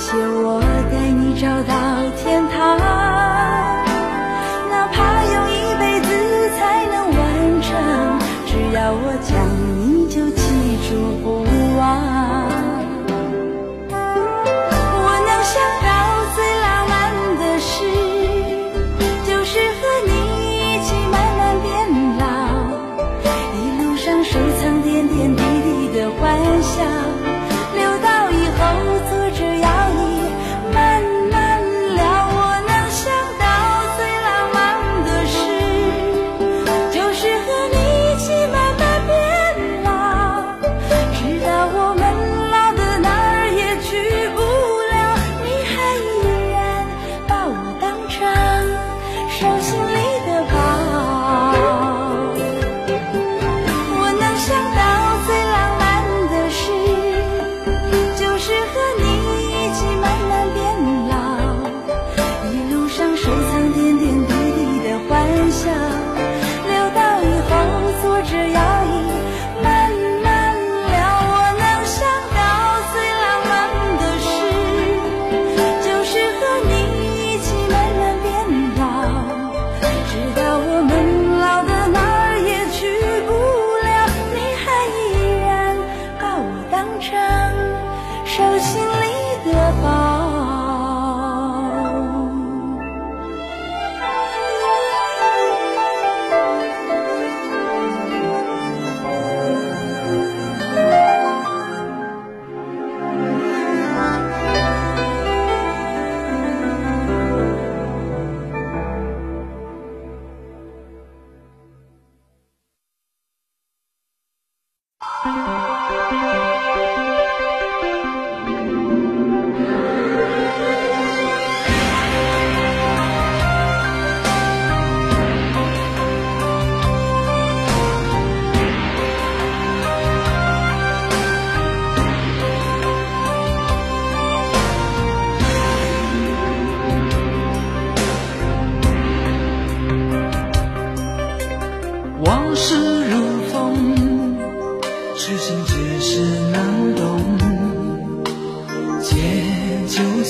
写我。手心。Música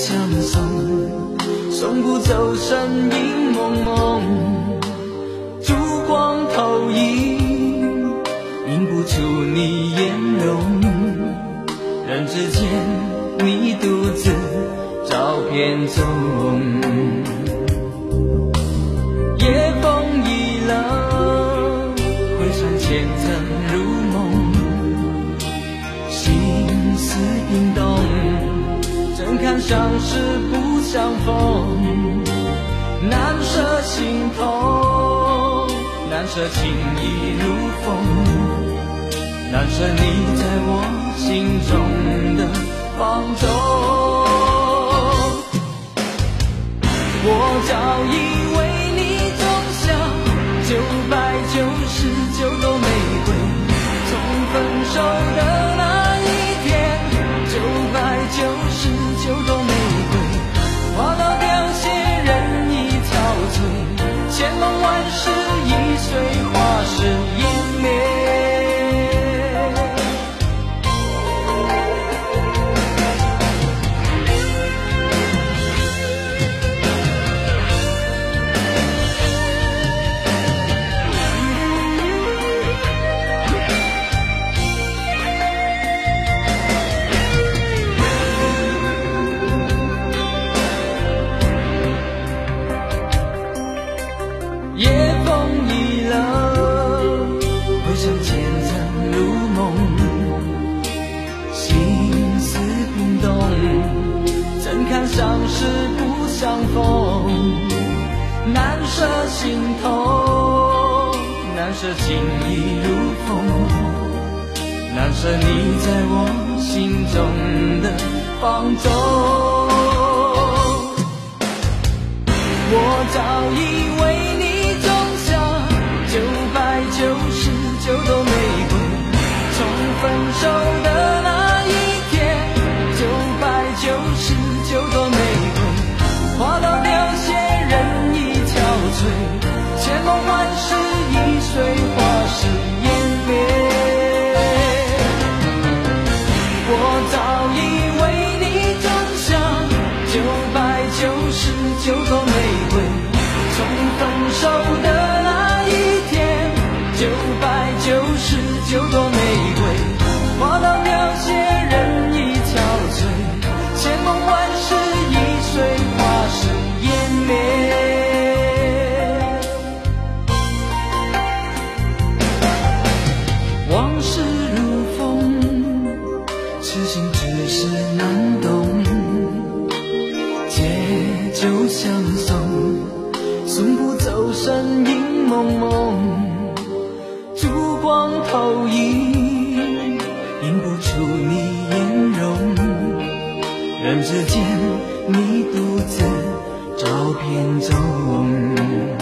相送送不走身影蒙蒙烛光投影映不出你颜容仍只见你独自照片中。相识不相逢，难舍心痛，难舍情已如风，难舍你在我心中的放纵。我早已为你种下九百。相识不相逢，难舍心头，难舍情已如风，难舍你在我心中的放纵。我早已。投影，映不出你颜容，人之间，你独自照片中。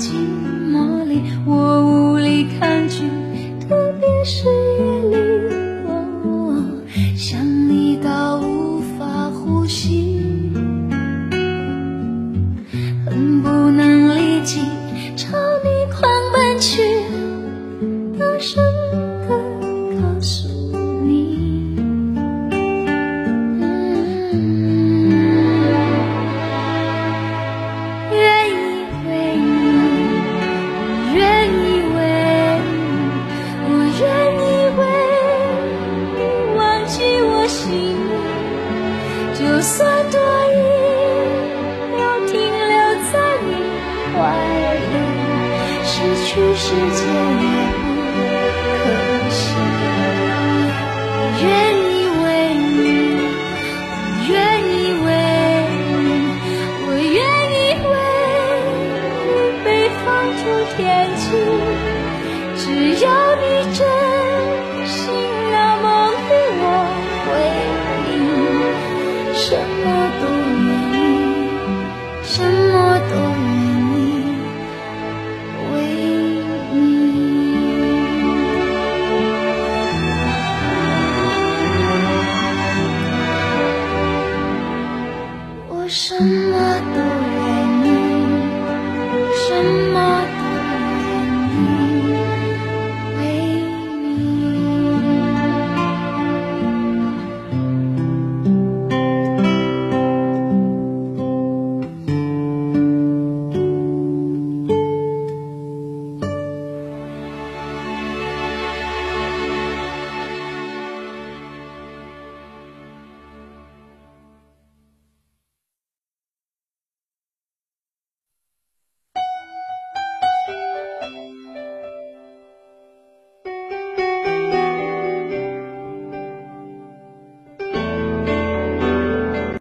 寂寞里我无力抗拒特别是失去世界也不可惜我愿意为你我愿意为你我愿意为你被放逐天际只要你真